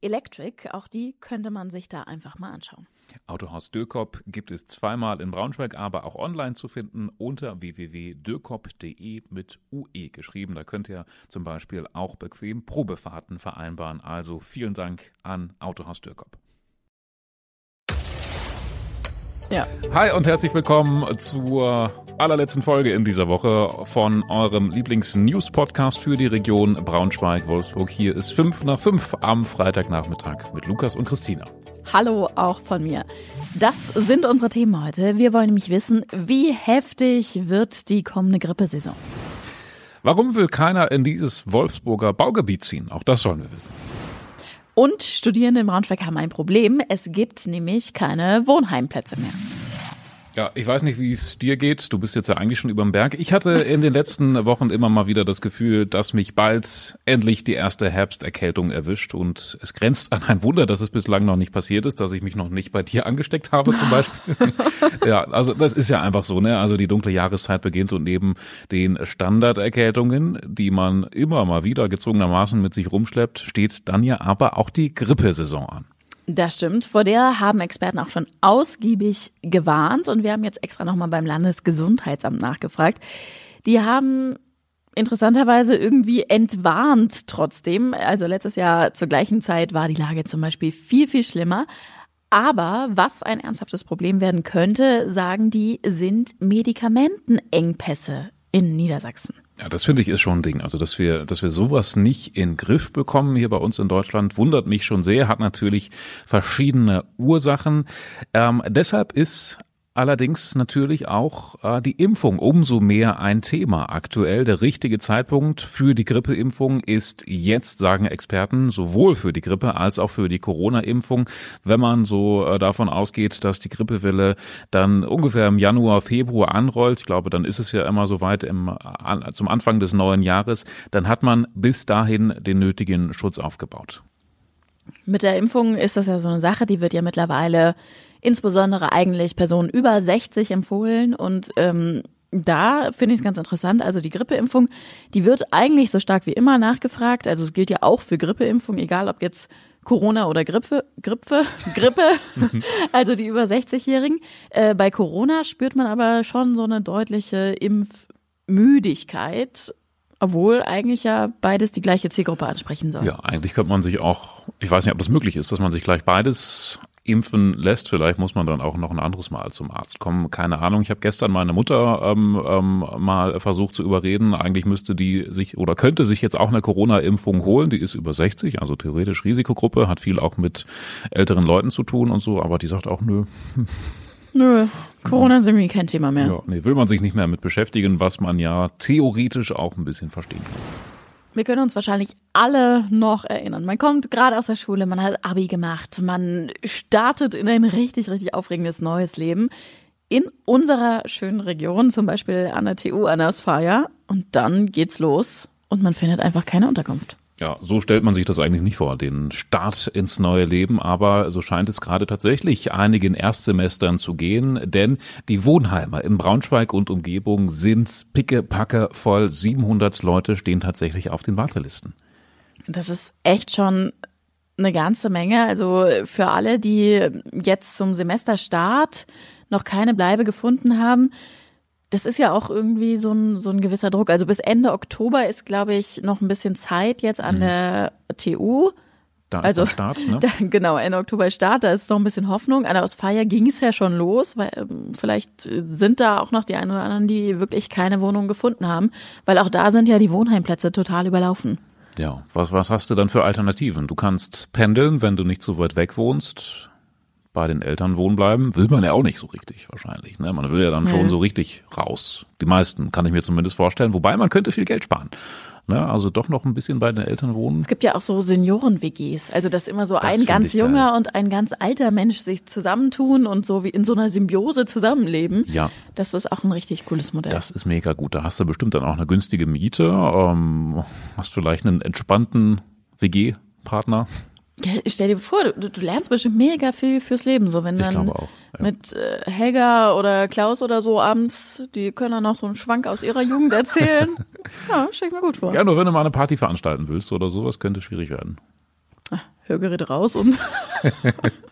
Electric. Auch die könnte man sich da einfach mal anschauen. Autohaus Dürkop gibt es zweimal in Braunschweig, aber auch online zu finden unter www.dürkop.de mit UE geschrieben. Da könnt ihr zum Beispiel auch bequem Probefahrten vereinbaren. Also vielen Dank an Autohaus Dürkop. Ja. Hi und herzlich willkommen zur allerletzten Folge in dieser Woche von eurem Lieblings-News-Podcast für die Region Braunschweig-Wolfsburg. Hier ist 5 nach 5 am Freitagnachmittag mit Lukas und Christina. Hallo auch von mir. Das sind unsere Themen heute. Wir wollen nämlich wissen, wie heftig wird die kommende Grippesaison? Warum will keiner in dieses Wolfsburger Baugebiet ziehen? Auch das sollen wir wissen. Und Studierende in Braunschweig haben ein Problem. Es gibt nämlich keine Wohnheimplätze mehr. Ja, ich weiß nicht, wie es dir geht. Du bist jetzt ja eigentlich schon überm Berg. Ich hatte in den letzten Wochen immer mal wieder das Gefühl, dass mich bald endlich die erste Herbsterkältung erwischt. Und es grenzt an ein Wunder, dass es bislang noch nicht passiert ist, dass ich mich noch nicht bei dir angesteckt habe zum Beispiel. ja, also das ist ja einfach so, ne? Also die dunkle Jahreszeit beginnt und neben den Standarderkältungen, die man immer mal wieder gezwungenermaßen mit sich rumschleppt, steht dann ja aber auch die Grippesaison an. Das stimmt. Vor der haben Experten auch schon ausgiebig gewarnt und wir haben jetzt extra nochmal beim Landesgesundheitsamt nachgefragt. Die haben interessanterweise irgendwie entwarnt trotzdem. Also letztes Jahr zur gleichen Zeit war die Lage zum Beispiel viel, viel schlimmer. Aber was ein ernsthaftes Problem werden könnte, sagen die, sind Medikamentenengpässe in Niedersachsen. Ja, das finde ich ist schon ein Ding. Also, dass wir, dass wir sowas nicht in Griff bekommen hier bei uns in Deutschland, wundert mich schon sehr, hat natürlich verschiedene Ursachen. Ähm, deshalb ist allerdings natürlich auch äh, die Impfung umso mehr ein Thema. Aktuell der richtige Zeitpunkt für die Grippeimpfung ist jetzt, sagen Experten, sowohl für die Grippe als auch für die Corona-Impfung. Wenn man so äh, davon ausgeht, dass die Grippewelle dann ungefähr im Januar, Februar anrollt, ich glaube, dann ist es ja immer so weit im, an, zum Anfang des neuen Jahres, dann hat man bis dahin den nötigen Schutz aufgebaut. Mit der Impfung ist das ja so eine Sache, die wird ja mittlerweile insbesondere eigentlich Personen über 60 empfohlen und ähm, da finde ich es ganz interessant. Also die Grippeimpfung, die wird eigentlich so stark wie immer nachgefragt. Also es gilt ja auch für Grippeimpfung, egal ob jetzt Corona oder Grippe, Grippe, Grippe, also die über 60-Jährigen. Äh, bei Corona spürt man aber schon so eine deutliche Impfmüdigkeit. Obwohl eigentlich ja beides die gleiche Zielgruppe ansprechen soll. Ja, eigentlich könnte man sich auch, ich weiß nicht, ob das möglich ist, dass man sich gleich beides impfen lässt. Vielleicht muss man dann auch noch ein anderes Mal zum Arzt kommen. Keine Ahnung. Ich habe gestern meine Mutter ähm, ähm, mal versucht zu überreden. Eigentlich müsste die sich oder könnte sich jetzt auch eine Corona-Impfung holen. Die ist über 60, also theoretisch Risikogruppe, hat viel auch mit älteren Leuten zu tun und so. Aber die sagt auch, nö. Nö, Corona ist irgendwie kein Thema mehr. Ja, nee, will man sich nicht mehr mit beschäftigen, was man ja theoretisch auch ein bisschen verstehen kann. Wir können uns wahrscheinlich alle noch erinnern. Man kommt gerade aus der Schule, man hat Abi gemacht, man startet in ein richtig, richtig aufregendes neues Leben in unserer schönen Region, zum Beispiel an der TU an der Asphaya. Und dann geht's los und man findet einfach keine Unterkunft. Ja, so stellt man sich das eigentlich nicht vor, den Start ins neue Leben, aber so scheint es gerade tatsächlich einigen Erstsemestern zu gehen, denn die Wohnheime in Braunschweig und Umgebung sind pickepacke voll. 700 Leute stehen tatsächlich auf den Wartelisten. Das ist echt schon eine ganze Menge. Also für alle, die jetzt zum Semesterstart noch keine Bleibe gefunden haben, das ist ja auch irgendwie so ein, so ein gewisser Druck. Also bis Ende Oktober ist, glaube ich, noch ein bisschen Zeit jetzt an mhm. der TU. Da ist also, der Start, ne? Da, genau, Ende Oktober ist Start, da ist noch ein bisschen Hoffnung. An der Ausfeier ging es ja schon los, weil ähm, vielleicht sind da auch noch die einen oder anderen, die wirklich keine Wohnung gefunden haben, weil auch da sind ja die Wohnheimplätze total überlaufen. Ja, was, was hast du dann für Alternativen? Du kannst pendeln, wenn du nicht so weit weg wohnst bei den Eltern wohnen bleiben, will man ja auch nicht so richtig wahrscheinlich. Ne? Man will ja dann Ja. schon so richtig raus. Die meisten kann ich mir zumindest vorstellen. Wobei man könnte viel Geld sparen. Ne? Also doch noch ein bisschen bei den Eltern wohnen. Es gibt ja auch so Senioren-WGs, also dass immer so ein find ganz ich geil. junger und ein ganz alter Mensch sich zusammentun und so wie in so einer Symbiose zusammenleben. Ja. Das ist auch ein richtig cooles Modell. Das ist mega gut. Da hast du bestimmt dann auch eine günstige Miete. Ähm, hast vielleicht einen entspannten WG-Partner. Ja, stell dir vor, du, du lernst bestimmt mega viel fürs Leben, so wenn dann auch, ja. mit äh, Helga oder Klaus oder so abends, die können dann noch so einen Schwank aus ihrer Jugend erzählen. ja, stell ich mir gut vor. Ja, nur wenn du mal eine Party veranstalten willst oder sowas, könnte schwierig werden. Hörgeräte raus und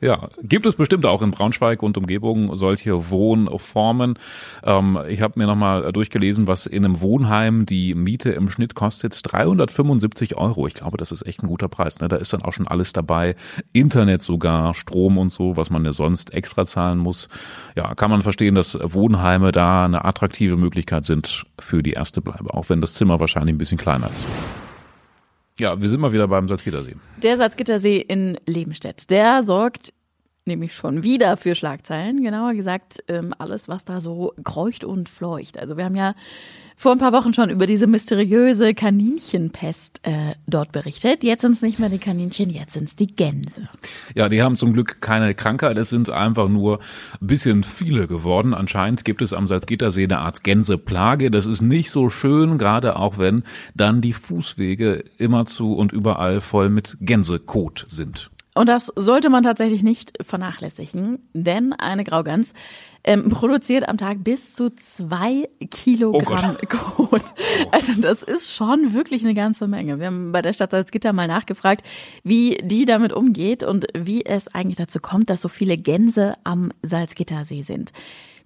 Ja, gibt es bestimmt auch in Braunschweig und Umgebung solche Wohnformen. Ähm, ich habe mir nochmal durchgelesen, was in einem Wohnheim die Miete im Schnitt kostet. 375 Euro. Ich glaube, das ist echt ein guter Preis. Ne? Da ist dann auch schon alles dabei. Internet sogar, Strom und so, was man ja sonst extra zahlen muss. Ja, kann man verstehen, dass Wohnheime da eine attraktive Möglichkeit sind für die erste Bleibe. Auch wenn das Zimmer wahrscheinlich ein bisschen kleiner ist. Ja, wir sind mal wieder beim Salzgitter-See. der Salzgittersee in Lebenstedt, der sorgt nämlich schon wieder für Schlagzeilen. Genauer gesagt, ähm, alles, was da so kreucht und fleucht. Also wir haben ja vor ein paar Wochen schon über diese mysteriöse Kaninchenpest äh, dort berichtet. Jetzt sind es nicht mehr die Kaninchen, jetzt sind es die Gänse. Ja, die haben zum Glück keine Krankheit, es sind einfach nur ein bisschen viele geworden. Anscheinend gibt es am Salzgittersee eine Art Gänseplage. Das ist nicht so schön, gerade auch wenn dann die Fußwege immerzu und überall voll mit Gänsekot sind. Und das sollte man tatsächlich nicht vernachlässigen, denn eine Graugans ähm, produziert am Tag bis zu zwei Kilogramm Kot. Also das ist schon wirklich eine ganze Menge. Wir haben bei der Stadt Salzgitter mal nachgefragt, wie die damit umgeht und wie es eigentlich dazu kommt, dass so viele Gänse am Salzgittersee sind.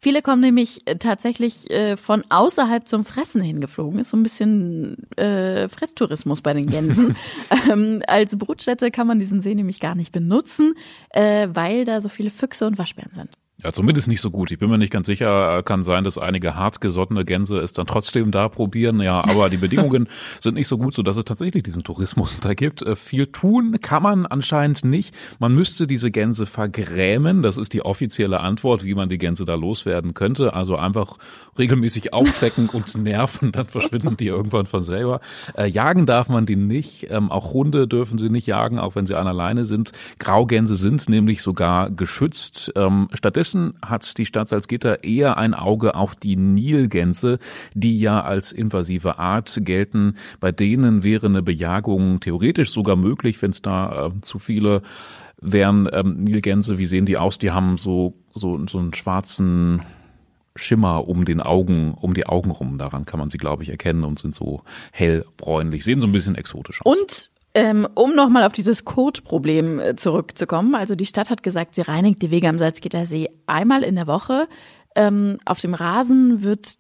Viele kommen nämlich äh, tatsächlich äh, von außerhalb zum Fressen hingeflogen. Ist so ein bisschen äh, Fresstourismus bei den Gänsen. ähm, als Brutstätte kann man diesen See nämlich gar nicht benutzen, äh, weil da so viele Füchse und Waschbären sind. Ja, zumindest nicht so gut. Ich bin mir nicht ganz sicher. Kann sein, dass einige hartgesottene Gänse es dann trotzdem da probieren. Ja, aber die Bedingungen sind nicht so gut, so dass es tatsächlich diesen Tourismus da gibt. Äh, Viel tun kann man anscheinend nicht. Man müsste diese Gänse vergrämen. Das ist die offizielle Antwort, wie man die Gänse da loswerden könnte. Also einfach regelmäßig aufschrecken und nerven, dann verschwinden die irgendwann von selber. Äh, jagen darf man die nicht. Ähm, auch Hunde dürfen sie nicht jagen, auch wenn sie an alleine sind. Graugänse sind nämlich sogar geschützt. Ähm, stattdessen hat die Stadt Salzgitter eher ein Auge auf die Nilgänse, die ja als invasive Art gelten. Bei denen wäre eine Bejagung theoretisch sogar möglich, wenn es da äh, zu viele wären. Ähm, Nilgänse, wie sehen die aus? Die haben so, so, so einen schwarzen Schimmer um den Augen, um die Augen rum. Daran kann man sie, glaube ich, erkennen und sind so hellbräunlich, sehen so ein bisschen exotisch aus. Und ähm, um nochmal auf dieses Kotproblem äh, zurückzukommen, also die Stadt hat gesagt, sie reinigt die Wege am Salzgittersee einmal in der Woche. Ähm, auf dem Rasen wird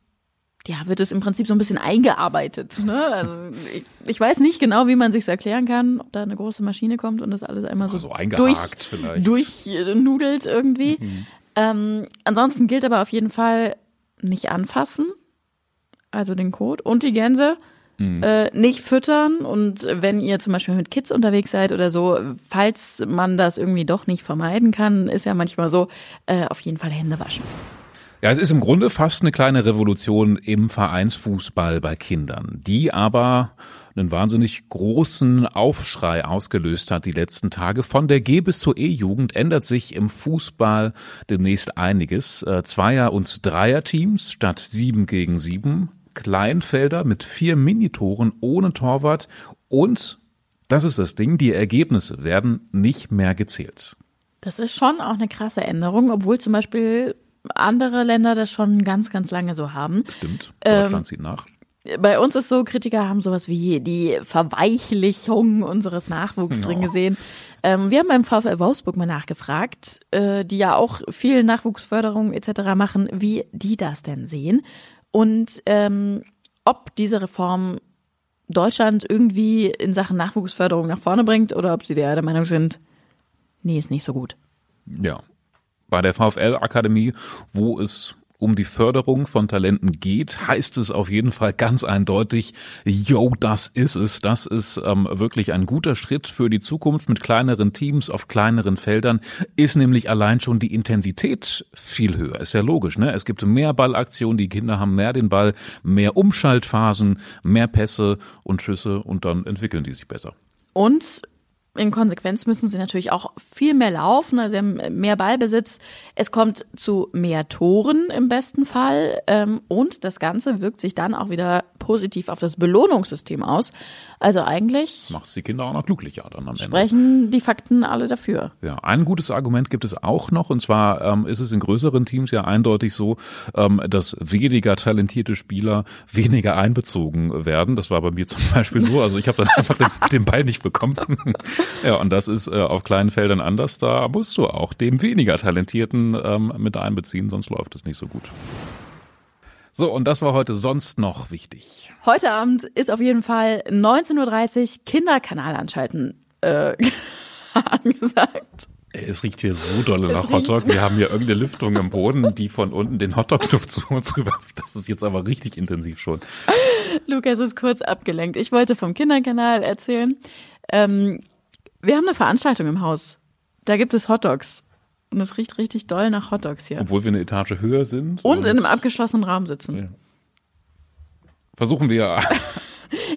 ja, wird es im Prinzip so ein bisschen eingearbeitet. Ne? Also ich, ich weiß nicht genau, wie man sich erklären kann, ob da eine große Maschine kommt und das alles einmal so, Also durch, vielleicht. durchnudelt irgendwie. Ähm, ansonsten gilt aber auf jeden Fall nicht anfassen, also den Kot und die Gänse. Äh, nicht füttern und wenn ihr zum Beispiel mit Kids unterwegs seid oder so, falls man das irgendwie doch nicht vermeiden kann, ist ja manchmal so, äh, auf jeden Fall Hände waschen. Ja, es ist im Grunde fast eine kleine Revolution im Vereinsfußball bei Kindern, die aber einen wahnsinnig großen Aufschrei ausgelöst hat die letzten Tage. Von der G bis zur E-Jugend ändert sich im Fußball demnächst einiges. Äh, Zweier- und Dreierteams statt sieben gegen sieben. Kleinfelder mit vier Minitoren ohne Torwart und, das ist das Ding, die Ergebnisse werden nicht mehr gezählt. Das ist schon auch eine krasse Änderung, obwohl zum Beispiel andere Länder das schon ganz, ganz lange so haben. Stimmt, Ähm, Deutschland zieht nach. Bei uns ist so, Kritiker haben sowas wie die Verweichlichung unseres Nachwuchs drin Ja. gesehen. Ähm, wir haben beim VfL Wolfsburg mal nachgefragt, äh, die ja auch viel Nachwuchsförderung etc. machen, wie die das denn sehen und ähm, ob diese Reform Deutschland irgendwie in Sachen Nachwuchsförderung nach vorne bringt oder ob sie der Meinung sind, nee, ist nicht so gut. Ja. Bei der VfL-Akademie, wo es um die Förderung von Talenten geht, heißt es auf jeden Fall ganz eindeutig, yo, das ist es. Das ist ähm, wirklich ein guter Schritt für die Zukunft mit kleineren Teams auf kleineren Feldern, ist nämlich allein schon die Intensität viel höher. Ist ja logisch, ne? Es gibt mehr Ballaktionen, die Kinder haben mehr den Ball, mehr Umschaltphasen, mehr Pässe und Schüsse und dann entwickeln die sich besser. Und in Konsequenz müssen sie natürlich auch viel mehr laufen, also sie haben mehr Ballbesitz. Es kommt zu mehr Toren im besten Fall ähm, und das Ganze wirkt sich dann auch wieder positiv auf das Belohnungssystem aus. Also eigentlich Macht die Kinder auch noch glücklicher dann am Ende. sprechen die Fakten alle dafür. Ja, ein gutes Argument gibt es auch noch, und zwar ähm, ist es in größeren Teams ja eindeutig so, ähm, dass weniger talentierte Spieler weniger einbezogen werden. Das war bei mir zum Beispiel so. Also ich habe dann einfach den, den Ball nicht bekommen. ja, und das ist äh, auf kleinen Feldern anders. Da musst du auch den weniger talentierten ähm, mit einbeziehen, sonst läuft es nicht so gut. So, und das war heute sonst noch wichtig. Heute Abend ist auf jeden Fall 19.30 Uhr Kinderkanal anschalten äh, angesagt. Es riecht hier so dolle Es nach Hotdog. Wir haben hier irgendeine Lüftung im Boden, die von unten den Hotdog-Knopf zu uns rüber. Das ist jetzt aber richtig intensiv schon. Lukas ist kurz abgelenkt. Ich wollte vom Kinderkanal erzählen. Ähm, wir haben eine Veranstaltung im Haus. Da gibt es Hotdogs. Und es riecht richtig doll nach Hotdogs hier. Obwohl wir eine Etage höher sind. Und in einem abgeschlossenen Raum sitzen. Ja. Versuchen wir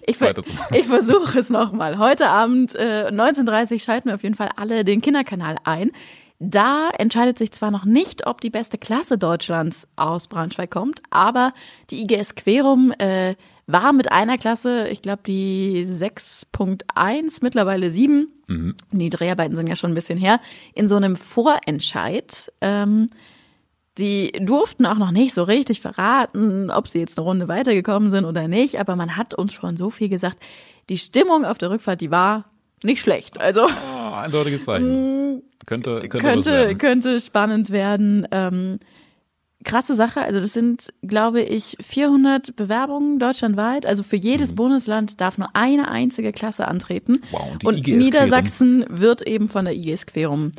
Ich, ver ich versuche es nochmal. Heute Abend äh, 19.30 Uhr schalten wir auf jeden Fall alle den Kinderkanal ein. Da entscheidet sich zwar noch nicht, ob die beste Klasse Deutschlands aus Braunschweig kommt, aber die IGS Querum äh, war mit einer Klasse, ich glaube die 6.1, mittlerweile 7. Die Dreharbeiten sind ja schon ein bisschen her, in so einem Vorentscheid. Ähm, die durften auch noch nicht so richtig verraten, ob sie jetzt eine Runde weitergekommen sind oder nicht, aber man hat uns schon so viel gesagt. Die Stimmung auf der Rückfahrt, die war nicht schlecht. Also Oh, eindeutiges Zeichen. Könnte, könnte, könnte, könnte spannend werden. Ähm, krasse Sache. Also das sind, glaube ich, 400 Bewerbungen deutschlandweit. Also für jedes Bundesland darf nur eine einzige Klasse antreten. Mhm. Wow, und die und Niedersachsen wird eben von der IGS Querum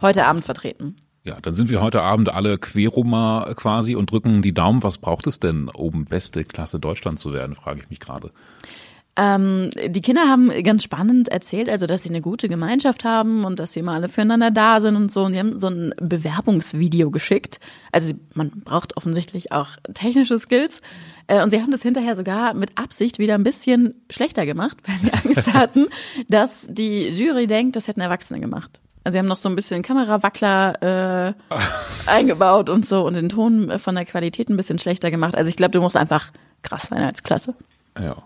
heute Abend vertreten. Ja, dann sind wir heute Abend alle Querumer quasi und drücken die Daumen. Was braucht es denn, um beste Klasse Deutschland zu werden, frage ich mich gerade. Ähm, die Kinder haben ganz spannend erzählt, also dass sie eine gute Gemeinschaft haben und dass sie immer alle füreinander da sind und so. Und die haben so ein Bewerbungsvideo geschickt. Also man braucht offensichtlich auch technische Skills. Äh, und sie haben das hinterher sogar mit Absicht wieder ein bisschen schlechter gemacht, weil sie Angst hatten, dass die Jury denkt, das hätten Erwachsene gemacht. Also sie haben noch so ein bisschen Kamerawackler äh, eingebaut und so und den Ton äh, von der Qualität ein bisschen schlechter gemacht. Also ich glaube, du musst einfach krass sein als Klasse. Ja.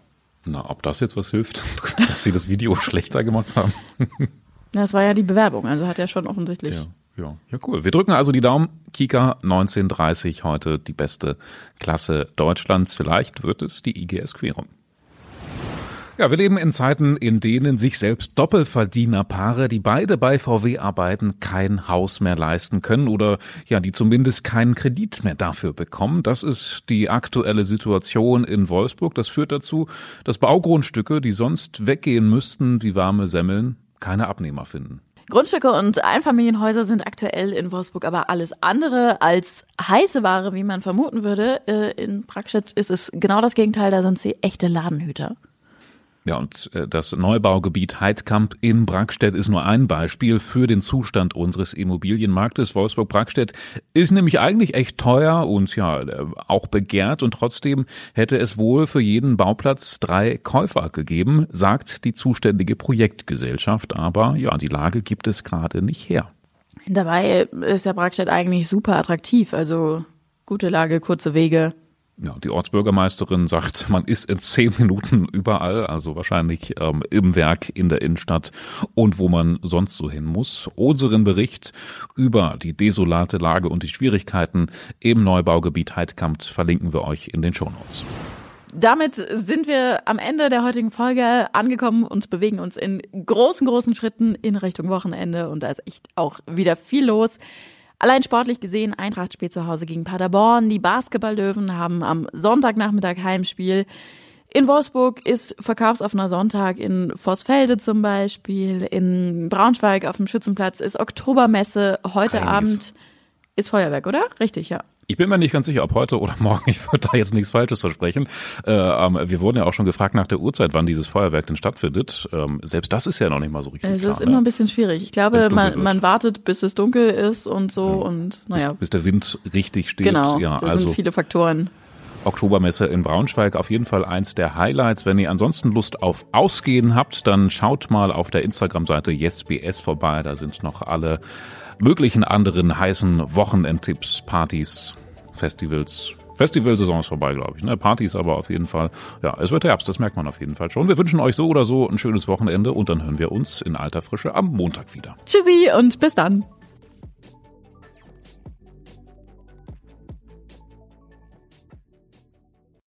Na, ob das jetzt was hilft, dass sie das Video schlechter gemacht haben. Das war ja die Bewerbung, also hat er schon offensichtlich. Ja, ja, ja, cool. Wir drücken also die Daumen. Kika 1930 heute die beste Klasse Deutschlands. Vielleicht wird es die IGS Querum. Ja, wir leben in Zeiten, in denen sich selbst Doppelverdienerpaare, die beide bei VW arbeiten, kein Haus mehr leisten können oder ja, die zumindest keinen Kredit mehr dafür bekommen. Das ist die aktuelle Situation in Wolfsburg. Das führt dazu, dass Baugrundstücke, die sonst weggehen müssten wie warme Semmeln, keine Abnehmer finden. Grundstücke und Einfamilienhäuser sind aktuell in Wolfsburg aber alles andere als heiße Ware, wie man vermuten würde. Äh, In Brackstedt ist es genau das Gegenteil, da sind sie echte Ladenhüter. Ja, und äh, das Neubaugebiet Heidkamp in Brackstedt ist nur ein Beispiel für den Zustand unseres Immobilienmarktes. Wolfsburg-Brackstedt ist nämlich eigentlich echt teuer und ja, äh, auch begehrt und trotzdem hätte es wohl für jeden Bauplatz drei Käufer gegeben, sagt die zuständige Projektgesellschaft. Aber ja, die Lage gibt es gerade nicht her. Dabei ist ja Brackstedt eigentlich super attraktiv, also gute Lage, kurze Wege. Ja, die Ortsbürgermeisterin sagt, man ist in zehn Minuten überall, also wahrscheinlich ähm, im Werk, in der Innenstadt und wo man sonst so hin muss. Unseren Bericht über die desolate Lage und die Schwierigkeiten im Neubaugebiet Heidkamp verlinken wir euch in den Shownotes. Damit sind wir am Ende der heutigen Folge angekommen und bewegen uns in großen, großen Schritten in Richtung Wochenende und da ist echt auch wieder viel los. Allein sportlich gesehen, Eintracht spielt zu Hause gegen Paderborn. Die Basketballlöwen haben am Sonntagnachmittag Heimspiel. In Wolfsburg ist verkaufsoffener Sonntag, in Vorsfelde zum Beispiel, in Braunschweig auf dem Schützenplatz ist Oktobermesse. Heute Einiges. Abend ist Feuerwerk, oder? Richtig, ja. Ich bin mir nicht ganz sicher, ob heute oder morgen. Ich würde da jetzt nichts Falsches versprechen. Äh, ähm, wir wurden ja auch schon gefragt nach der Uhrzeit, wann dieses Feuerwerk denn stattfindet. Ähm, selbst das ist ja noch nicht mal so richtig Es klar. ist immer ein ne? bisschen schwierig. Ich glaube, man, wird. man wartet, bis es dunkel ist und so und naja, bis, bis der Wind richtig steht. genau. Ja, da also sind viele Faktoren. Oktobermesse in Braunschweig auf jeden Fall eins der Highlights. Wenn ihr ansonsten Lust auf Ausgehen habt, dann schaut mal auf der Instagram-Seite YesBS vorbei. Da sind noch alle möglichen anderen heißen Wochenendtipps, Partys, Festivals. Festivalsaison ist vorbei, glaube ich. Ne? Partys aber auf jeden Fall. Ja, es wird Herbst, das merkt man auf jeden Fall schon. Wir wünschen euch so oder so ein schönes Wochenende und dann hören wir uns in alter Frische am Montag wieder. Tschüssi und bis dann.